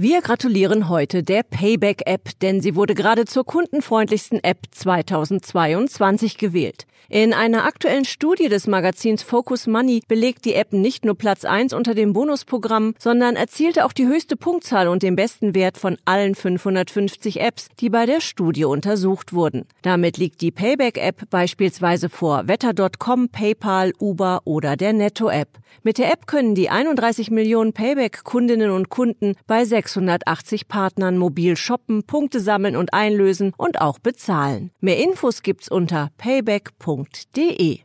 Wir gratulieren heute der Payback-App, denn sie wurde gerade zur kundenfreundlichsten App 2022 gewählt. In einer aktuellen Studie des Magazins Focus Money belegt die App nicht nur Platz 1 unter dem Bonusprogramm, sondern erzielte auch die höchste Punktzahl und den besten Wert von allen 550 Apps, die bei der Studie untersucht wurden. Damit liegt die Payback-App beispielsweise vor Wetter.com, PayPal, Uber oder der Netto-App. Mit der App können die 31 Millionen Payback-Kundinnen und Kunden bei 680 Partnern mobil shoppen, Punkte sammeln und einlösen und auch bezahlen. Mehr Infos gibt's unter payback.de.